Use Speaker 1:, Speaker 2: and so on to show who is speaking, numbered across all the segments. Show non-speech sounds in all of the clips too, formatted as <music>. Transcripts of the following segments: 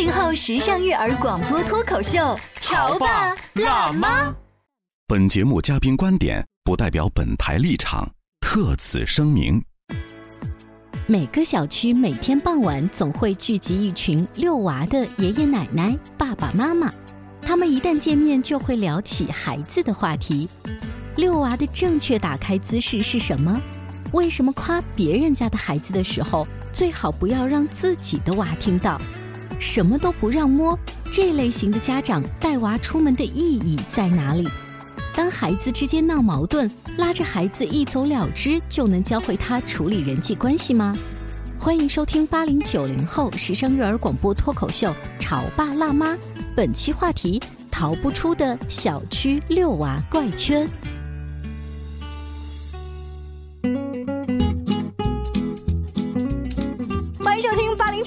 Speaker 1: 八零后时尚育儿广播脱口秀，
Speaker 2: 潮爸辣妈。
Speaker 3: 本节目嘉宾观点不代表本台立场，特此声明。
Speaker 4: 每个小区每天傍晚总会聚集一群遛娃的爷爷奶奶、爸爸妈妈，他们一旦见面就会聊起孩子的话题。遛娃的正确打开姿势是什么？为什么夸别人家的孩子的时候，最好不要让自己的娃听到？什么都不让摸，这类型的家长带娃出门的意义在哪里？当孩子之间闹矛盾，拉着孩子一走了之，就能教会他处理人际关系吗？欢迎收听八零九零后时尚育儿广播脱口秀《潮爸辣妈》，本期话题：逃不出的小区遛娃怪圈。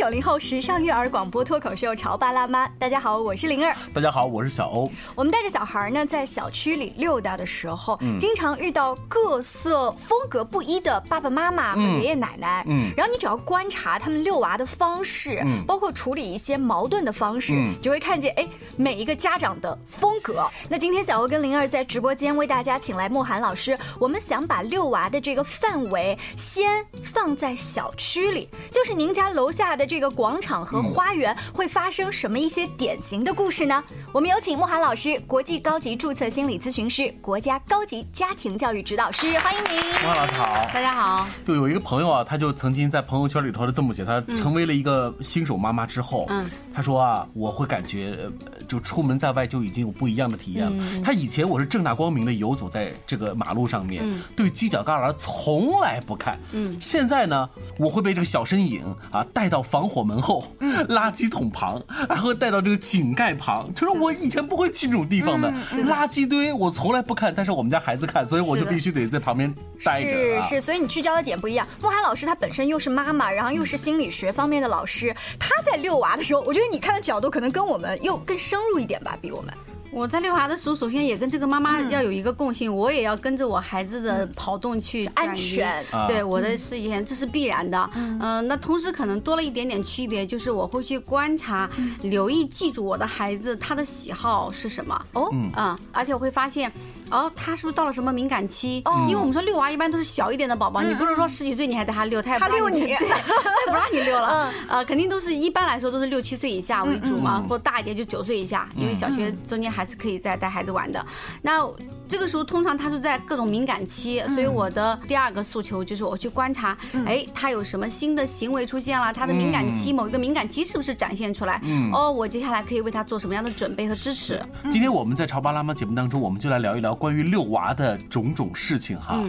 Speaker 1: 九零后时尚育儿广播脱口秀《潮爸辣妈》。大家好，我是灵儿。
Speaker 2: 大家好，我是小欧。
Speaker 1: 我们带着小孩呢，在小区里溜达的时候，
Speaker 2: 嗯
Speaker 1: 经常遇到各色风格不一的爸爸妈妈和爷爷奶奶。
Speaker 2: 嗯
Speaker 1: 然后你只要观察他们遛娃的方式，
Speaker 2: 嗯
Speaker 1: 包括处理一些矛盾的方式，
Speaker 2: 嗯
Speaker 1: 就会看见哎每一个家长的风格。那今天小欧跟灵儿在直播间为大家请来莫涵老师，我们想把遛娃的这个范围先放在小区里，就是您家楼下的这个广场和花园会发生什么一些典型的故事呢？我们有请慕涵老师，国际高级注册心理咨询师，国家高级家庭教育指导师，欢迎您。
Speaker 5: 莫老师好，
Speaker 6: 大家好。
Speaker 5: 就有一个朋友啊，他就曾经在朋友圈里头是这么写，他成为了一个新手妈妈之后，
Speaker 6: 嗯
Speaker 5: 他说啊，我会感觉呃就出门在外就已经有不一样的体验了。他以前我是正大光明的游走在这个马路上面，对犄角旮旯从来不看，嗯，现在呢，我会被这个小身影啊带到防火门后、垃圾桶旁，还会带到这个井盖旁，就是我以前不会去这种地方的垃圾堆，我从来不看，但是我们家孩子看，所以我就必须得在旁边待着、啊。
Speaker 1: 是是，所以你聚焦的点不一样。莫涵老师他本身又是妈妈，然后又是心理学方面的老师，他在遛娃的时候，我觉得你看的角度可能跟我们又更深入一点吧，比我们。
Speaker 6: 我在遛娃的时候，首先也跟这个妈妈要有一个共性，我也要跟着我孩子的跑动去
Speaker 1: 安全。
Speaker 6: 对我的视线，这是必然的。嗯、那同时可能多了一点点区别，就是我会去观察、留意、记住我的孩子他的喜好是什么。
Speaker 1: 哦，
Speaker 6: 嗯，而且我会发现，哦，他是不是到了什么敏感期？
Speaker 1: 哦。
Speaker 6: 因为我们说遛娃一般都是小一点的宝宝，你不是说十几岁你还带他遛，他也不让
Speaker 1: 他遛你。
Speaker 6: 对，<laughs> 他也不让你遛了。<laughs> 呃，肯定都是一般来说都是六七岁以下为主嘛，或大一点就九岁以下，因为小学中间还是可以再带孩子玩的。那这个时候通常他是在各种敏感期，所以我的第二个诉求就是我去观察，哎，他有什么新的行为出现了，他的敏感期某一个敏感期是不是展现出来？哦，我接下来可以为他做什么样的准备和支持？
Speaker 5: 今天我们在《潮爸辣妈》节目当中，我们就来聊一聊关于遛娃的种种事情哈。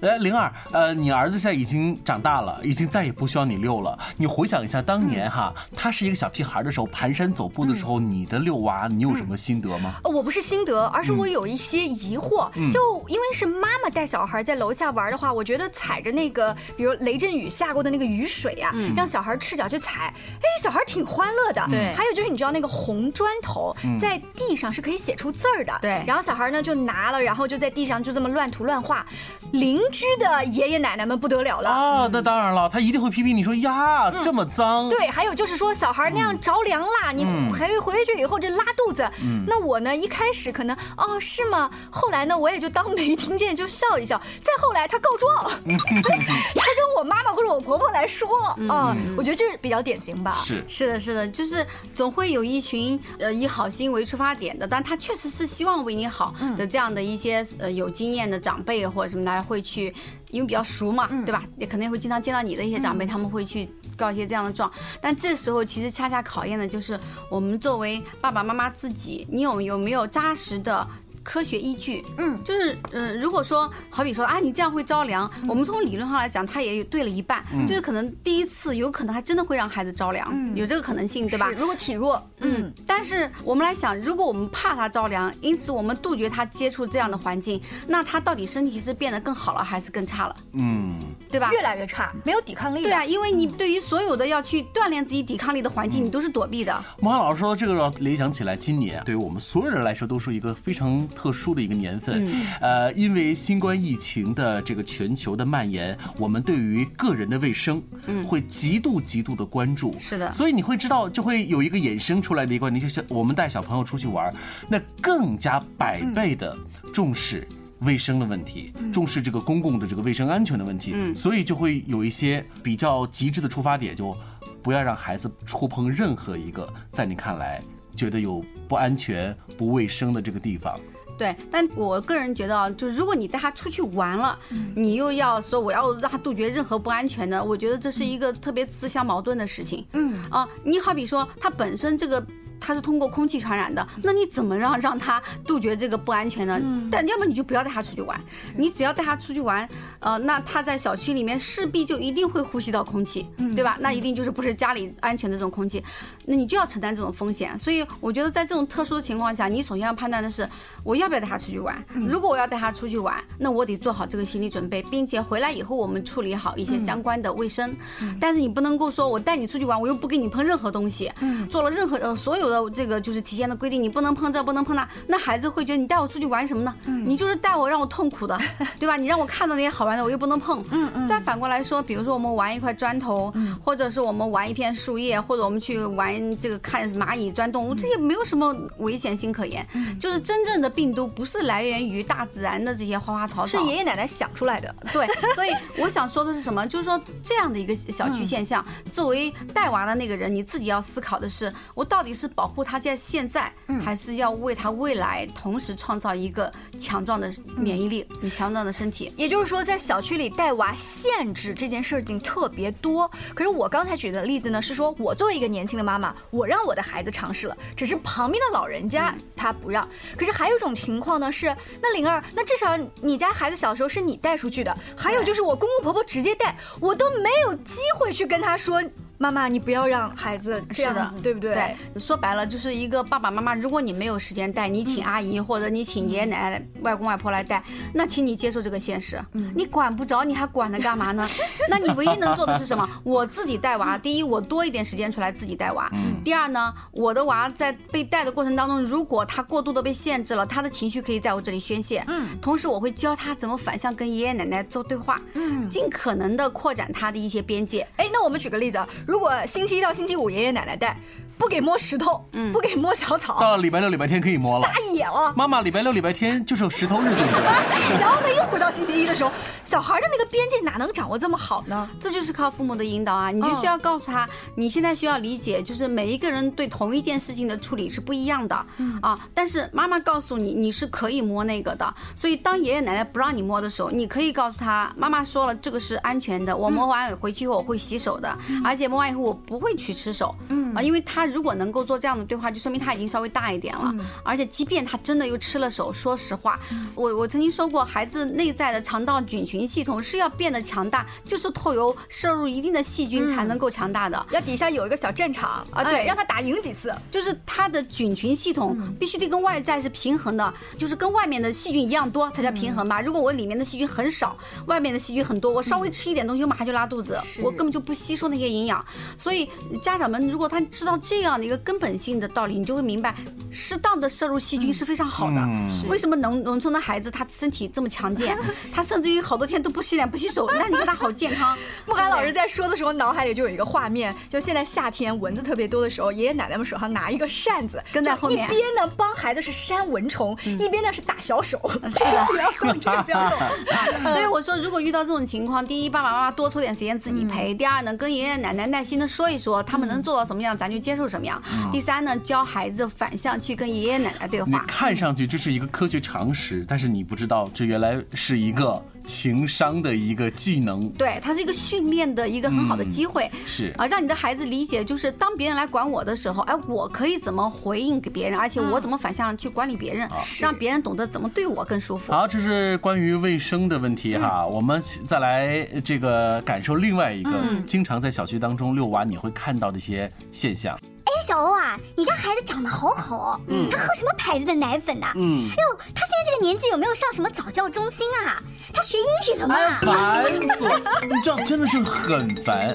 Speaker 5: 哎，灵儿，呃，你儿子现在已经长大了，已经再也不需要你遛了。你回想一下当年哈，他是一个小屁孩的时候，蹒跚走步的时候，你的遛娃，你有什么心得吗？
Speaker 1: 呃我不是心得，而是我有一些疑惑。就因为是妈妈带小孩在楼下玩的话，我觉得踩着那个，比如雷阵雨下过的那个雨水啊，让小孩赤脚去踩，哎，小孩挺欢乐的。
Speaker 6: 对
Speaker 1: 还有就是你知道那个红砖头在地上是可以写出字儿的。
Speaker 6: 对
Speaker 1: 然后小孩呢就拿了，然后就在地上就这么乱涂乱画，邻居的爷爷奶奶们不得了了。
Speaker 5: 啊，那当然了，他一定会批评你说呀，这么脏。
Speaker 1: 对，还有就是说，小孩那样着凉啦，你回回去以后这拉肚子。那我呢，一开始可能哦是吗？后后来呢，我也就当没听见，就笑一笑。再后来他告状，<laughs> 他跟我妈妈或者我婆婆来说啊，我觉得这是比较典型吧。
Speaker 5: 是
Speaker 6: 是的，是的，就是总会有一群呃以好心为出发点的，但他确实是希望为你好的这样的一些呃有经验的长辈或者什么的会去，因为比较熟嘛，对吧？也肯定会经常见到你的一些长辈，他们会去告一些这样的状。但这时候其实恰恰考验的就是我们作为爸爸妈妈自己，你有有没有扎实的。科学依据，嗯，就是，嗯，如果说，好比说啊，你这样会着凉，我们从理论上来讲，它也有对了一半，就是可能第一次有可能还真的会让孩子着凉，有这个可能性，对吧？
Speaker 1: 如果体弱，
Speaker 6: 嗯，但是我们来想，如果我们怕他着凉，因此我们杜绝他接触这样的环境，那他到底身体是变得更好了还是更差了？嗯，对吧？
Speaker 1: 越来越差，没有抵抗力。
Speaker 6: 对啊，因为你对于所有的要去锻炼自己抵抗力的环境，你都是躲避的。
Speaker 5: 孟涵老师说这个让联想起来，今年对于我们所有人来说都是一个非常特殊的一个年。年份，呃，因为新冠疫情的这个全球的蔓延，我们对于个人的卫生，嗯，会极度极度的关注。
Speaker 6: 是的，
Speaker 5: 所以你会知道，就会有一个衍生出来的一个你，就像我们带小朋友出去玩，那更加百倍的重视卫生的问题，重视这个公共的这个卫生安全的问题。嗯，所以就会有一些比较极致的出发点，就不要让孩子触碰任何一个在你看来觉得有不安全、不卫生的这个地方。
Speaker 6: 对，但我个人觉得啊，就如果你带他出去玩了，你又要说我要让他杜绝任何不安全的，我觉得这是一个特别自相矛盾的事情。嗯啊，你好比说他本身这个。它是通过空气传染的，那你怎么让让它杜绝这个不安全呢？但要么你就不要带它出去玩，你只要带它出去玩，呃，那它在小区里面势必就一定会呼吸到空气，对吧？那一定就是不是家里安全的这种空气，那你就要承担这种风险。所以我觉得在这种特殊的情况下，你首先要判断的是我要不要带它出去玩。如果我要带它出去玩，那我得做好这个心理准备，并且回来以后我们处理好一些相关的卫生。但是你不能够说我带你出去玩，我又不给你碰任何东西，做了任何呃所有。的这个就是提前的规定，你不能碰这，不能碰那，那孩子会觉得你带我出去玩什么呢？你就是带我让我痛苦的，<laughs> 对吧？你让我看到那些好玩的，我又不能碰。嗯嗯。再反过来说，比如说我们玩一块砖头，或者是我们玩一片树叶，或者我们去玩这个看蚂蚁钻洞，这些没有什么危险性可言。就是真正的病毒不是来源于大自然的这些花花草草，
Speaker 1: 是爷爷奶奶想出来的。
Speaker 6: 对，所以我想说的是什么？就是说这样的一个小区现象，作为带娃的那个人，你自己要思考的是，我到底是保护他在现在，还是要为他未来同时创造一个强壮的免疫力、强壮的身体。
Speaker 1: 也就是说，在小区里带娃限制这件事情特别多。可是我刚才举的例子呢，是说我作为一个年轻的妈妈，我让我的孩子尝试了，只是旁边的老人家他不让。可是还有一种情况呢，是那灵儿，那至少你家孩子小时候是你带出去的，还有就是我公公婆婆直接带，我都没有机会去跟他说。妈妈，你不要让孩子这样子，对不对？
Speaker 6: 对，说白了就是一个爸爸妈妈。如果你没有时间带，你请阿姨或者你请爷爷奶奶、外公外婆来带，<laughs> 那请你接受这个现实。嗯，你管不着，你还管他干嘛呢？<laughs> 那你唯一能做的是什么？我自己带娃。第一，我多一点时间出来自己带娃。嗯。第二呢，我的娃在被带的过程当中，如果他过度的被限制了，他的情绪可以在我这里宣泄。嗯。同时，我会教他怎么反向跟爷爷奶奶做对话。嗯。尽可能的扩展他的一些边界。
Speaker 1: 哎，那我们举个例子啊。如果星期一到星期五爷爷奶奶带。不给摸石头，嗯，不给摸小草。
Speaker 5: 到了礼拜六、礼拜天可以摸了。
Speaker 1: 撒野了，
Speaker 5: 妈妈！礼拜六、礼拜天就是有石头日，对不对？<laughs>
Speaker 1: 然后呢，又回到星期一的时候，小孩的那个边界哪能掌握这么好呢？
Speaker 6: 这就是靠父母的引导啊！你就需要告诉他，你现在需要理解，就是每一个人对同一件事情的处理是不一样的，嗯啊。但是妈妈告诉你，你是可以摸那个的。所以当爷爷奶奶不让你摸的时候，你可以告诉他，妈妈说了，这个是安全的。我摸完回去以后我会洗手的，而且摸完以后我不会去吃手，嗯啊，因为他如果能够做这样。的对话就说明他已经稍微大一点了，而且即便他真的又吃了手，说实话，我我曾经说过，孩子内在的肠道菌群系统是要变得强大，就是透由摄入一定的细菌才能够强大的，
Speaker 1: 要底下有一个小战场啊，对，让他打赢几次，
Speaker 6: 就是他的菌群系统必须得跟外在是平衡的，就是跟外面的细菌一样多才叫平衡吧。如果我里面的细菌很少，外面的细菌很多，我稍微吃一点东西，我马上就拉肚子，我根本就不吸收那些营养。所以家长们，如果他旦知道这样的一个根本性的道理，你就会明白，适当的摄入细菌是非常好的。为什么农农村的孩子他身体这么强健，他甚至于好多天都不洗脸不洗手，那你看他好健康。<laughs>
Speaker 1: 木寒老师在说的时候，脑海里就有一个画面，就现在夏天蚊子特别多的时候，爷爷奶奶们手上拿一个扇子，
Speaker 6: 跟在后面，
Speaker 1: 一边呢帮孩子是扇蚊虫，一边呢是打小手。
Speaker 6: 是的，
Speaker 1: 不要动，这个不要动。<laughs>
Speaker 6: 所以我说，如果遇到这种情况，第一，爸爸妈妈多抽点时间自己陪；第二呢，跟爷爷奶奶耐心的说一说，他们能做到什么样，咱就接受什么样；第三呢，教孩子反向去跟爷爷奶奶对话。
Speaker 5: 你看上去这是一个科学常识，但是你不知道，这原来是一个。情商的一个技能，
Speaker 6: 对，它是一个训练的一个很好的机会，
Speaker 5: 是。
Speaker 6: 啊，让你的孩子理解，就是当别人来管我的时候，哎，我可以怎么回应给别人，而且我怎么反向去管理别人，让别人懂得怎么对我更舒服。
Speaker 5: 好，这是关于卫生的问题哈，我们再来这个感受另外一个经常在小区当中遛娃你会看到的一些现象。
Speaker 7: 哎，小欧啊，你家孩子长得好好哦，嗯，他喝什么牌子的奶粉呢？嗯，哎呦，他现在这个年纪有没有上什么早教中心啊？他学英语了吗？
Speaker 5: 烦死了！<laughs> 你这样真的就是很烦。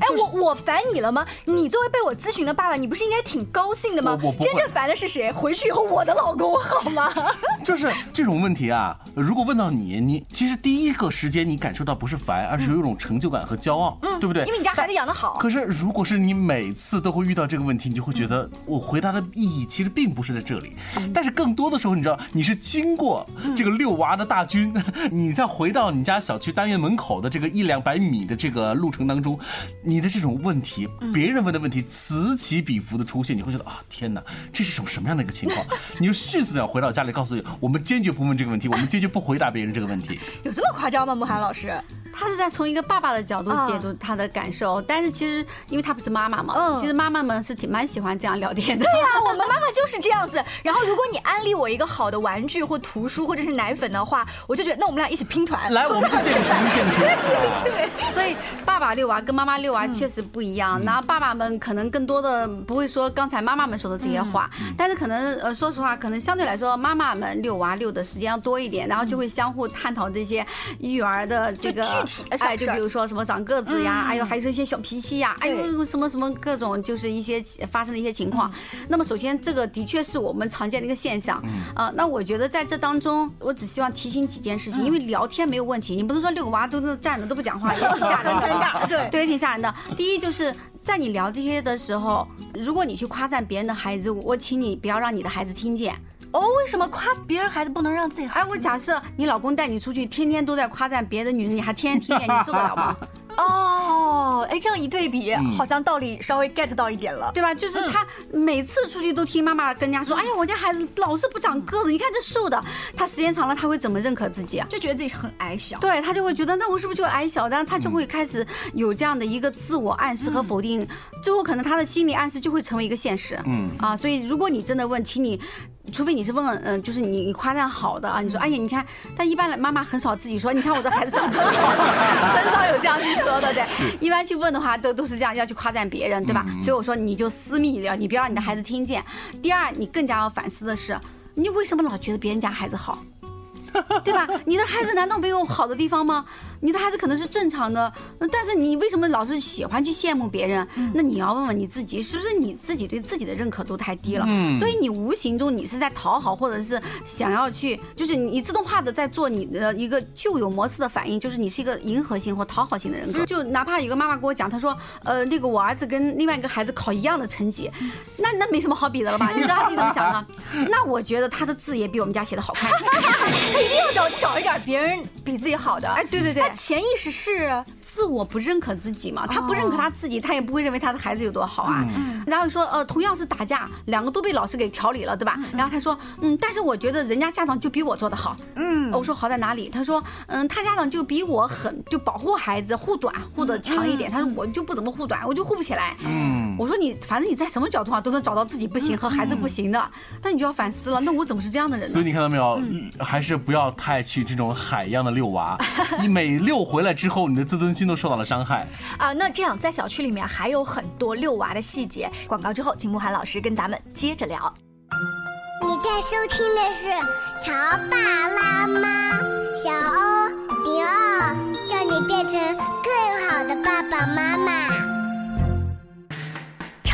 Speaker 1: 哎，我我烦你了吗？你作为被我咨询的爸爸，你不是应该挺高兴的吗？
Speaker 5: 我
Speaker 1: 真正烦的是谁？回去以后我的老公好吗？<laughs>
Speaker 5: 就是这种问题啊，如果问到你，你其实第一个时间你感受到不是烦，而是有一种成就感和骄傲，对不对？
Speaker 1: 因为你家孩子养得好。
Speaker 5: 可是如果是你每次都会遇到这个问题，你就会觉得我回答的意义其实并不是在这里。但是更多的时候，你知道，你是经过这个遛娃的大军，<laughs> 你。再回到你家小区单元门口的这个一两百米的这个路程当中，你的这种问题，别人问的问题此起彼伏的出现，你会觉得啊，天哪，这是种什么样的一个情况？<laughs> 你就迅速的要回到家里，告诉你，我们坚决不问这个问题，我们坚决不回答别人这个问题。
Speaker 1: 有这么夸张吗，慕寒老师？
Speaker 6: 他是在从一个爸爸的角度解读他的感受，但是其实因为他不是妈妈嘛，嗯，其实妈妈们是挺蛮喜欢这样聊天的。
Speaker 1: 对呀，我们妈妈就是这样子。然后如果你安利我一个好的玩具或图书或者是奶粉的话，我就觉得那我们俩一起拼团。
Speaker 5: 来，我们就建群建群。<laughs>
Speaker 1: 对，
Speaker 6: 所以爸爸遛娃跟妈妈遛娃确实不一样。然后爸爸们可能更多的不会说刚才妈妈们说的这些话，但是可能呃说实话，可能相对来说妈妈们遛娃遛的时间要多一点，然后就会相互探讨这些育儿的这个
Speaker 1: 具体的事
Speaker 6: 就比如。说什么长个子呀，哎呦，还是一些小脾气呀，哎呦，什么什么各种，就是一些发生的一些情况。那么，首先这个的确是我们常见的一个现象。啊，那我觉得在这当中，我只希望提醒几件事情，因为聊天没有问题，你不能说六个娃都是站着都不讲话，也挺吓人的，对 <laughs> 对，也挺吓人的。第一就是在你聊这些的时候，如果你去夸赞别人的孩子，我请你不要让你的孩子听见。
Speaker 1: 哦，为什么夸别人孩子不能让自己？
Speaker 6: 哎，我假设你老公带你出去，天天都在夸赞别的女人，你还天天听见，你受得了吗？
Speaker 1: 哦，哎，这样一对比，好像道理稍微 get 到一点了，
Speaker 6: 对吧？就是他每次出去都听妈妈跟人家说，哎呀，我家孩子老是不长个子，你看这瘦的。他时间长了，他会怎么认可自己啊？
Speaker 1: 就觉得自己是很矮小。
Speaker 6: 对他就会觉得，那我是不是就矮小？然后他就会开始有这样的一个自我暗示和否定，最后可能他的心理暗示就会成为一个现实。嗯啊，所以如果你真的问，请你。除非你是问问，嗯，就是你你夸赞好的啊，你说，哎呀，你看，但一般的妈妈很少自己说，你看我的孩子长得好，<laughs> 很少有这样去说的，对。一般去问的话，都都是这样要去夸赞别人，对吧？所以我说你就私密聊，你不要让你的孩子听见。第二，你更加要反思的是，你为什么老觉得别人家孩子好，<laughs> 对吧？你的孩子难道没有好的地方吗？你的孩子可能是正常的，但是你为什么老是喜欢去羡慕别人？那你要问问你自己，是不是你自己对自己的认可度太低了？嗯，所以你无形中你是在讨好，或者是想要去，就是你自动化的在做你的一个旧有模式的反应，就是你是一个迎合型或讨好型的人格。就哪怕有个妈妈跟我讲，她说，呃，那个我儿子跟另外一个孩子考一样的成绩，<laughs> 那那没什么好比的了吧？你知道他自己怎么想的？那我觉得他的字也比我们家写的好看，
Speaker 1: 他一定要找找一点别人比自己好的。
Speaker 6: 哎，对对对。
Speaker 1: 潜意识是
Speaker 6: 自我不认可自己嘛？他不认可他自己，他也不会认为他的孩子有多好啊。然后说，呃，同样是打架，两个都被老师给调理了，对吧？然后他说，嗯，但是我觉得人家家长就比我做的好。嗯，我说好在哪里？他说，嗯，他家长就比我狠，就保护孩子，护短护的强一点。他说我就不怎么护短，我就护不起来。嗯，我说你反正你在什么角度上都能找到自己不行和孩子不行的，但你就要反思了，那我怎么是这样的人呢？
Speaker 5: 所以你看到没有？还是不要太去这种海一样的遛娃，<laughs> 你每遛回来之后，你的自尊心都受到了伤害
Speaker 1: 啊！那这样在小区里面还有很多遛娃的细节。广告之后，请慕寒老师跟咱们接着聊。
Speaker 7: 你在收听的是《乔爸拉妈》，小欧零二，叫你变成更好的爸爸妈妈。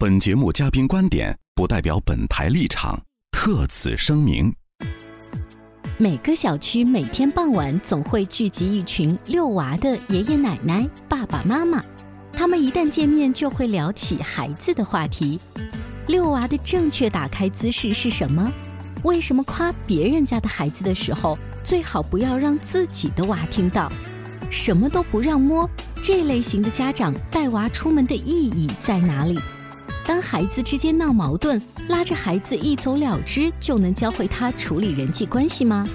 Speaker 3: 本节目嘉宾观点不代表本台立场，特此声明。
Speaker 4: 每个小区每天傍晚总会聚集一群遛娃的爷爷奶奶、爸爸妈妈，他们一旦见面就会聊起孩子的话题。遛娃的正确打开姿势是什么？为什么夸别人家的孩子的时候，最好不要让自己的娃听到？什么都不让摸，这类型的家长带娃出门的意义在哪里？当孩子之间闹矛盾，拉着孩子一走了之，就能教会他处理人际关系吗？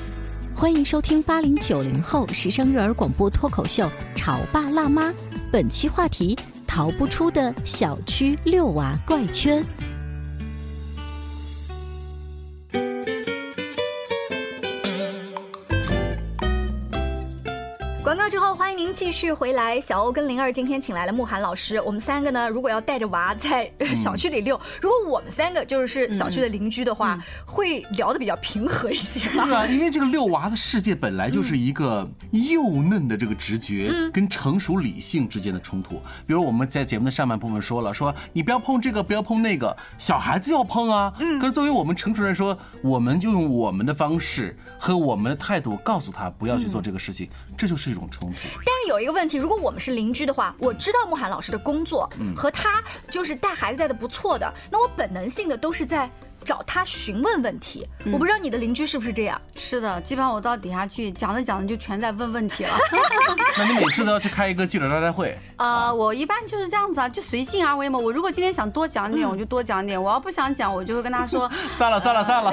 Speaker 4: 欢迎收听八零九零后时尚育儿广播脱口秀《潮爸辣妈》，本期话题：逃不出的小区遛娃怪圈。
Speaker 1: 续回来。小欧跟灵儿今天请来了慕寒老师，我们三个呢，如果要带着娃在小区里遛，如果我们三个就是小区的邻居的话，会聊得比较平和一些吧？<laughs>
Speaker 5: 对啊，因为这个遛娃的世界本来就是一个幼嫩的这个直觉跟成熟理性之间的冲突。比如我们在节目的上半部分说了，说你不要碰这个，不要碰那个，小孩子要碰啊。嗯。可是作为我们成熟人说，我们就用我们的方式和我们的态度告诉他不要去做这个事情，这就是一种冲突。
Speaker 1: 但是有一个问题，如果我们是邻居的话，我知道慕寒老师的工作和他就是带孩子带的不错的，那我本能性的都是在。找他询问问题，我不知道你的邻居是不是这样。
Speaker 6: 是的，基本上我到底下去讲着讲着就全在问问题了。<laughs>
Speaker 5: 那你每次都要去开一个记者招待会？<laughs>
Speaker 6: 呃，我一般就是这样子啊，就随性而为嘛。我如果今天想多讲点，我就多讲点；我要不想讲，我就会跟他说 <laughs>
Speaker 5: 算了算了算了。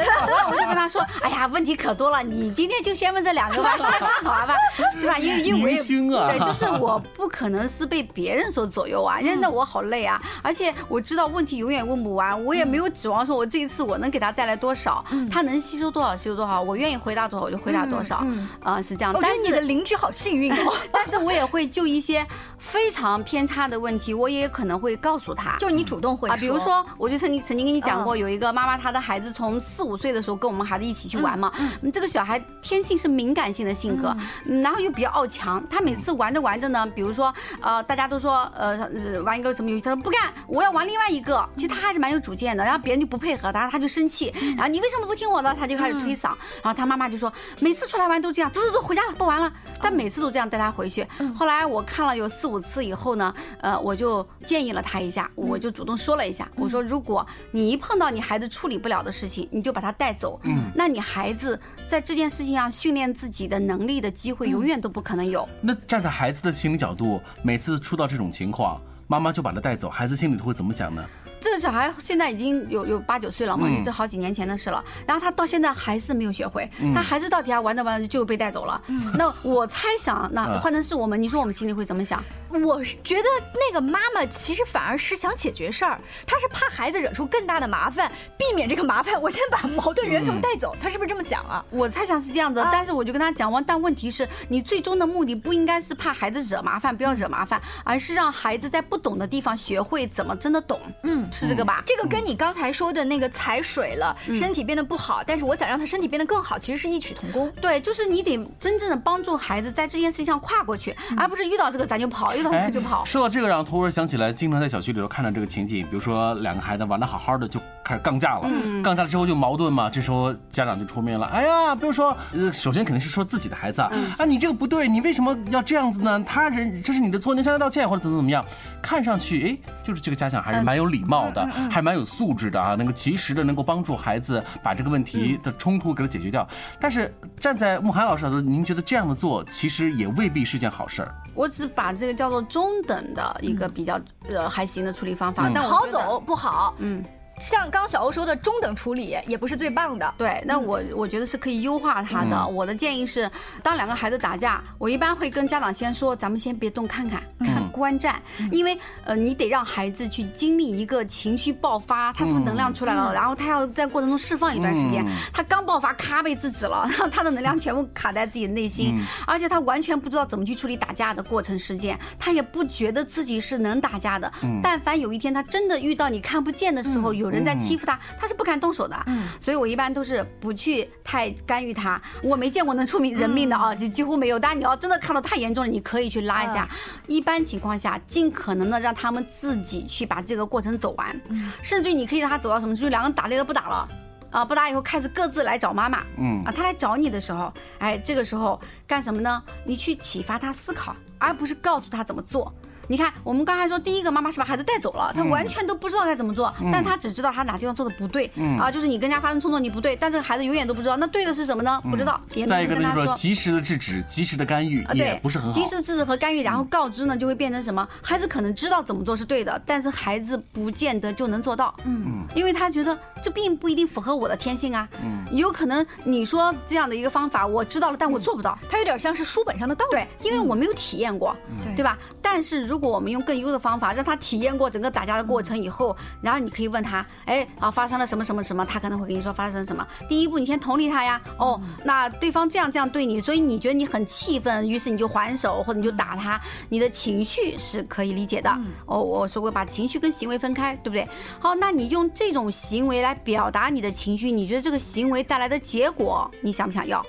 Speaker 6: 我就跟他说，哎呀，问题可多了，你今天就先问这两个吧，先问好吧，对吧？因为因为
Speaker 5: 我也啊，
Speaker 6: 对，就是我不可能是被别人所左右啊，因为那我好累啊，而且我知道问题永远问不完，我也没有指望说我这一次我能给他带来多少，他能吸收多少吸收多少，我愿意回答多少我就回答多少，啊，是这样。
Speaker 1: 但是你的邻居好幸运哦，<laughs>
Speaker 6: 但是我也会就一些非常偏差的问题，我也可能会告诉他，
Speaker 1: 就是你主动会啊，
Speaker 6: 比如说，我就曾经曾经跟你讲过，有一个妈妈，她的孩子从四五岁的时候跟我们孩子一起去玩嘛，这个小孩天性是敏感性的性格，然后又比较傲强，他每次玩着玩着呢，比如说呃，大家都说呃玩一个什么游戏，他说不干，我要玩另外一个，其实他还是蛮有主见的，然后别人就不配合他，他就生气，然后你为什么不听我的，他就开始推搡，然后他妈妈就说每次出来玩都这样，走走走回家了不玩了，但每次都这样带他回去，后来我看了有四五次以后呢，呃，我就建议了他一下，我就主动说了一下，我说如果你一碰到你孩子处理不了的事情，你就把他带走，嗯，那你孩子在这件事情上训练自己的能力的机会永远都不可能有。
Speaker 5: 那站在孩子的心理角度，每次出到这种情况，妈妈就把他带走，孩子心里会怎么想呢？
Speaker 6: 这个小孩现在已经有有八九岁了嘛，这好几年前的事了。然后他到现在还是没有学会，他还是到底下玩着玩着就被带走了。那我猜想，那换成是我们，你说我们心里会怎么想？
Speaker 1: 我是觉得那个妈妈其实反而是想解决事儿，她是怕孩子惹出更大的麻烦，避免这个麻烦，我先把矛盾源头带走。她是不是这么想啊？
Speaker 6: 我猜想是这样子，但是我就跟她讲完，但问题是你最终的目的不应该是怕孩子惹麻烦，不要惹麻烦，而是让孩子在不懂的地方学会怎么真的懂。嗯，是这个吧？
Speaker 1: 这个跟你刚才说的那个踩水了，身体变得不好，但是我想让他身体变得更好，其实是异曲同工。
Speaker 6: 对，就是你得真正的帮助孩子在这件事情上跨过去，而不是遇到这个咱就跑。
Speaker 5: 哎，
Speaker 6: 就跑。
Speaker 5: 说到这个，让突然想起来，经常在小区里头看到这个情景，比如说两个孩子玩的好好的，就开始杠架了，杠架了之后就矛盾嘛，这时候家长就出面了，哎呀，比如说，呃，首先肯定是说自己的孩子啊，啊，你这个不对，你为什么要这样子呢？他人这是你的错，你向他道歉或者怎么怎么样，看上去哎，就是这个家长还是蛮有礼貌的，还蛮有素质的啊，能够及时的能够帮助孩子把这个问题的冲突给他解决掉。但是站在慕寒老师的角度，您觉得这样的做其实也未必是件好事儿。
Speaker 6: 我只把这个叫做中等的一个比较呃还行的处理方法，但我
Speaker 1: 好走不好，嗯。像刚小欧说的，中等处理也不是最棒的。
Speaker 6: 对，那我我觉得是可以优化它的。我的建议是，当两个孩子打架，我一般会跟家长先说，咱们先别动，看看看观战，因为呃，你得让孩子去经历一个情绪爆发，他是不是能量出来了？然后他要在过程中释放一段时间，他刚爆发咔被制止了，然 <laughs> 后他的能量全部卡在自己的内心，而且他完全不知道怎么去处理打架的过程事件，他也不觉得自己是能打架的。但凡有一天他真的遇到你看不见的时候，有人在欺负他，他是不敢动手的。嗯，所以我一般都是不去太干预他。我没见过能出名人命的啊，就几乎没有。但你要真的看到太严重了，你可以去拉一下。一般情况下，尽可能的让他们自己去把这个过程走完。甚至于你可以让他走到什么，就是两个人打累了不打了。啊，不打以后开始各自来找妈妈。嗯，啊，他来找你的时候，哎，这个时候干什么呢？你去启发他思考，而不是告诉他怎么做。你看，我们刚才说第一个妈妈是把孩子带走了，她完全都不知道该怎么做，但她只知道她哪地方做的不对，啊，就是你跟人家发生冲突你不对，但这个孩子永远都不知道那对的是什么呢？不知道。
Speaker 5: 再一个呢，就是说及时的制止，及时的干预也不是很好。
Speaker 6: 及时制止和干预，然后告知呢，就会变成什么？孩子可能知道怎么做是对的，但是孩子不见得就能做到。嗯，因为他觉得这并不一定符合我的天性啊。嗯，有可能你说这样的一个方法我知道了，但我做不到。
Speaker 1: 它有点像是书本上的道理。
Speaker 6: 对，因为我没有体验过，对吧？但是如果我们用更优的方法，让他体验过整个打架的过程以后，然后你可以问他，哎，啊，发生了什么什么什么，他可能会跟你说发生什么。第一步，你先同理他呀，哦，那对方这样这样对你，所以你觉得你很气愤，于是你就还手或者你就打他，你的情绪是可以理解的。哦，我说过把情绪跟行为分开，对不对？好，那你用这种行为来表达你的情绪，你觉得这个行为带来的结果，你想不想要？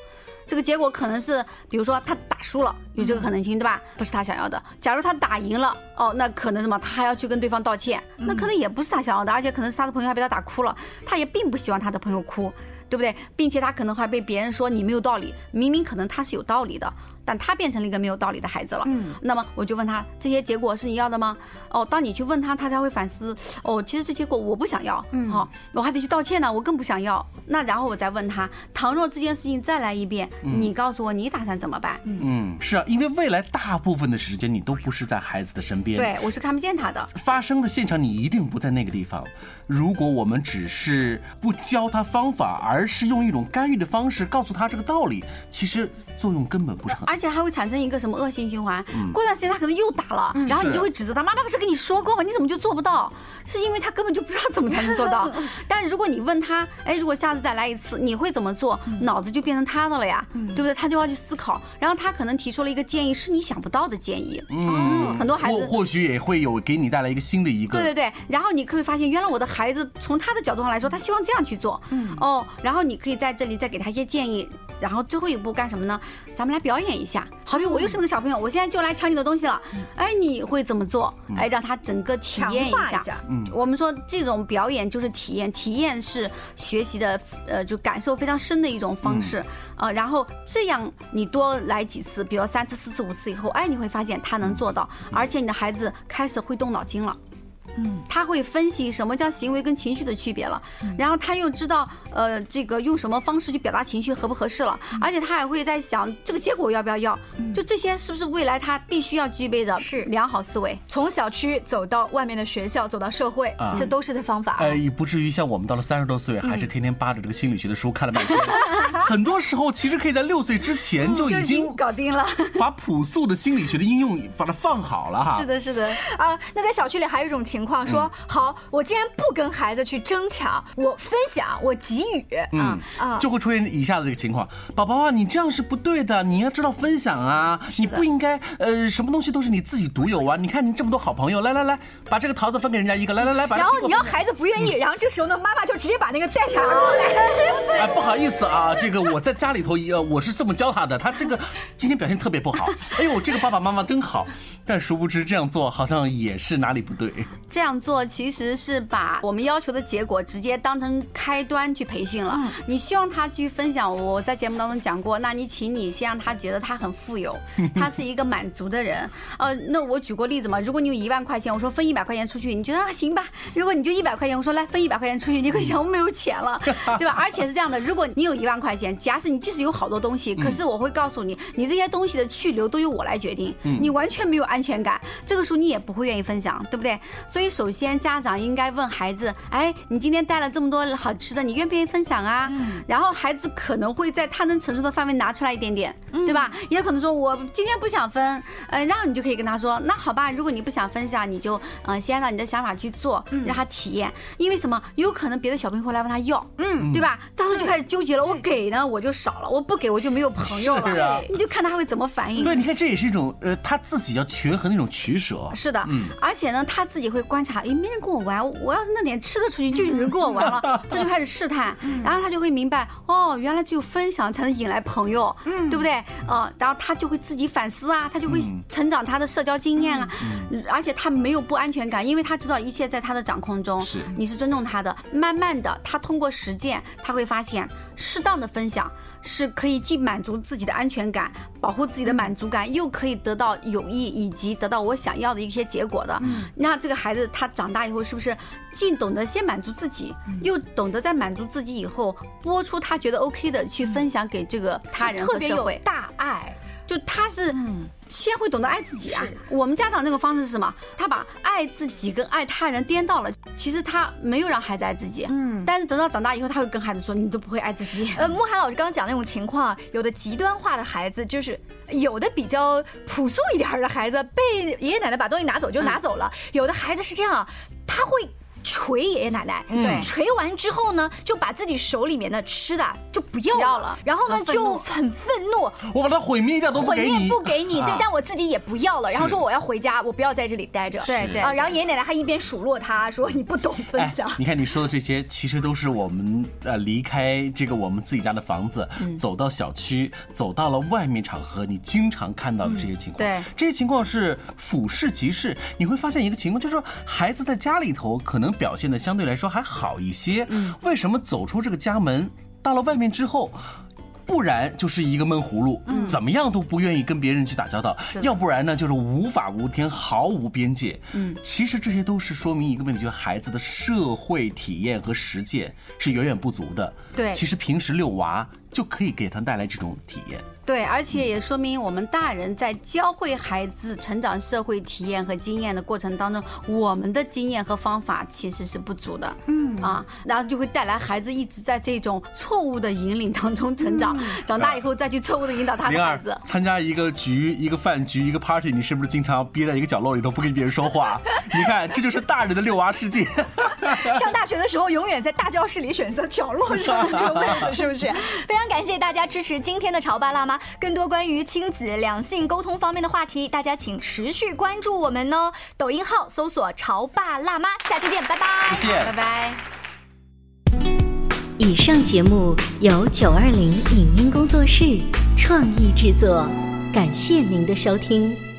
Speaker 6: 这个结果可能是，比如说他打输了，有这个可能性，对吧？不是他想要的。假如他打赢了，哦，那可能什么？他还要去跟对方道歉，那可能也不是他想要的，而且可能是他的朋友还被他打哭了，他也并不希望他的朋友哭，对不对？并且他可能还被别人说你没有道理，明明可能他是有道理的。但他变成了一个没有道理的孩子了。嗯，那么我就问他，这些结果是你要的吗？哦，当你去问他，他才会反思。哦，其实这结果我不想要。嗯，好，我还得去道歉呢，我更不想要。那然后我再问他，倘若这件事情再来一遍，你告诉我你打算怎么办？
Speaker 5: 嗯，是啊，因为未来大部分的时间你都不是在孩子的身边。
Speaker 6: 对，我是看不见他的。
Speaker 5: 发生的现场你一定不在那个地方。如果我们只是不教他方法，而是用一种干预的方式告诉他这个道理，其实作用根本不是很。
Speaker 6: 而且还会产生一个什么恶性循环？过段时间他可能又打了，然后你就会指责他。妈妈不是跟你说过吗？你怎么就做不到？是因为他根本就不知道怎么才能做到。<laughs> 但如果你问他，哎，如果下次再来一次，你会怎么做？脑子就变成他的了呀，对不对？他就要去思考。然后他可能提出了一个建议，是你想不到的建议。嗯，很多孩子
Speaker 5: 或许也会有给你带来一个新的一个。
Speaker 6: 对对对。然后你可以发现，原来我的孩子从他的角度上来说，他希望这样去做。嗯。哦，然后你可以在这里再给他一些建议。然后最后一步干什么呢？咱们来表演一下。好比我又是那个小朋友，我现在就来抢你的东西了。哎，你会怎么做？哎，让他整个体验一下。嗯，我们说这种表演就是体验，体验是学习的，呃，就感受非常深的一种方式。呃，然后这样你多来几次，比如三次、四次、五次以后，哎，你会发现他能做到，而且你的孩子开始会动脑筋了。嗯，他会分析什么叫行为跟情绪的区别了，然后他又知道，呃，这个用什么方式去表达情绪合不合适了，而且他还会在想这个结果要不要要，就这些是不是未来他必须要具备的
Speaker 1: 是
Speaker 6: 良好思维？
Speaker 1: 从小区走到外面的学校，走到社会，这都是这方法。
Speaker 5: 哎，也不至于像我们到了三十多岁，还是天天扒着这个心理学的书看了半天。<laughs> 很多时候其实可以在六岁之前就已经
Speaker 6: 搞定了，
Speaker 5: 把朴素的心理学的应用把它放好了哈。
Speaker 6: 是的，是的
Speaker 1: 啊。那在小区里还有一种情。情况说好，我既然不跟孩子去争抢，我分享，我给予，嗯
Speaker 5: 啊，就会出现以下的这个情况：宝宝啊，你这样是不对的，你要知道分享啊，你不应该呃，什么东西都是你自己独有啊。你看你这么多好朋友，来来来，把这个桃子分给人家一个，来来来，把。
Speaker 1: 然后你要孩子不愿意，然后这时候呢，妈妈就直接把那个带抢来。
Speaker 5: 哎，不好意思啊，这个我在家里头呃，我是这么教他的，他这个今天表现特别不好。哎呦，这个爸爸妈妈真好，但殊不知这样做好像也是哪里不对。
Speaker 6: 这样做其实是把我们要求的结果直接当成开端去培训了。你希望他去分享，我在节目当中讲过，那你请你先让他觉得他很富有，<laughs> 他是一个满足的人。呃，那我举过例子嘛，如果你有一万块钱，我说分一百块钱出去，你觉得啊行吧？如果你就一百块钱，我说来分一百块钱出去，你会想我没有钱了，<laughs> 对吧？而且是这样的，如果你有一万块钱，假使你即使有好多东西，可是我会告诉你，你这些东西的去留都由我来决定，你完全没有安全感，这个时候你也不会愿意分享，对不对？所以首先家长应该问孩子，哎，你今天带了这么多好吃的，你愿不愿意分享啊？然后孩子可能会在他能承受的范围拿出来一点点，对吧？也可能说我今天不想分，呃，然后你就可以跟他说，那好吧，如果你不想分享，你就嗯先按照你的想法去做，让他体验，因为什么？有可能别的小朋友会来问他要，嗯，对吧？到时候就开始纠结了，我给呢我就少了，我不给我就没有朋友了，
Speaker 5: 是啊
Speaker 6: 你就看他会怎么反应。
Speaker 5: 对，你看这也是一种呃他自己要权衡的一种取舍。
Speaker 6: 是的，
Speaker 5: 嗯
Speaker 6: 而且呢，他自己会观察，诶，没人跟我玩，我要是弄点吃的出去，就有人跟我玩了，<laughs> 他就开始试探，然后他就会明白，哦，原来只有分享才能引来朋友，嗯，对不对？呃，然后他就会自己反思啊，他就会成长他的社交经验啊，而且他没有不安全感，因为他知道一切在他的掌控中，
Speaker 5: 是。
Speaker 6: 你是尊重他的。慢慢的，他通过实践，他会发现适当的分享是可以既满足自己的安全感，保护自己的满足感，又可以得到友谊以及得到我想要的一些结果的。那这个孩子他长大以后是不是既懂得先满足自己，又懂得在满足自己以后播出他觉得 OK 的去分享给这个他人
Speaker 1: 特别有
Speaker 6: 和社会？
Speaker 1: 大爱。
Speaker 6: 就他是先会懂得爱自己啊。我们家长那个方式是什么？他把爱自己跟爱他人颠倒了。其实他没有让孩子爱自己，嗯，但是等到长大以后，他会跟孩子说：“你都不会爱自己。”
Speaker 1: 呃，慕涵老师刚刚讲那种情况，有的极端化的孩子，就是有的比较朴素一点的孩子，被爷爷奶奶把东西拿走就拿走了；有的孩子是这样，他会。捶爷爷奶奶，
Speaker 6: 嗯。对
Speaker 1: 捶完之后呢，就把自己手里面的吃的就不要了，
Speaker 6: 要了
Speaker 1: 然后呢就很愤怒，
Speaker 5: 我把它毁灭掉都不
Speaker 1: 毁灭，不给你，对
Speaker 5: 啊，
Speaker 1: 但我自己也不要了，然后说我要回家，我不要在这里待着，
Speaker 6: 对对
Speaker 1: 啊，然后爷爷奶奶还一边数落他说你不懂分享，
Speaker 5: 哎你看你说的这些，其实都是我们呃离开这个我们自己家的房子，
Speaker 1: 嗯。
Speaker 5: 走到小区，走到了外面场合，你经常看到的这些情况。
Speaker 6: 对。
Speaker 5: 这些情况是俯视即是。你会发现一个情况，就是说孩子在家里头可能表现的相对来说还好一些，
Speaker 1: 嗯
Speaker 5: 为什么走出这个家门，到了外面之后？不然就是一个闷葫芦，
Speaker 1: 嗯
Speaker 5: 怎么样都不愿意跟别人去打交道；要不然呢，就是无法无天，毫无边界。嗯，其实这些都是说明一个问题，就是孩子的社会体验和实践是远远不足的。
Speaker 6: 对
Speaker 5: 其实平时遛娃就可以给他带来这种体验。
Speaker 6: 对，而且也说明我们大人在教会孩子成长社会体验和经验的过程当中，我们的经验和方法其实是不足的。嗯啊，然后就会带来孩子一直在这种错误的引领当中成长，长大以后再去错误的引导他
Speaker 5: 零二
Speaker 6: 的孩子。
Speaker 5: 参加一个局、一个饭局、一个 party，你是不是经常憋在一个角落里头不跟别人说话？<laughs> 你看，这就是大人的遛娃世界。<laughs>
Speaker 1: 上大学的时候，永远在大教室里选择角落上的那个位置，是不是？<laughs> 非常感谢大家支持今天的潮爸辣妈。更多关于亲子、两性沟通方面的话题，大家请持续关注我们哦。抖音号搜索“潮爸辣妈”，下期见，拜拜。
Speaker 5: 再见
Speaker 6: 拜拜。
Speaker 4: 以上节目由九二零影音工作室创意制作，感谢您的收听。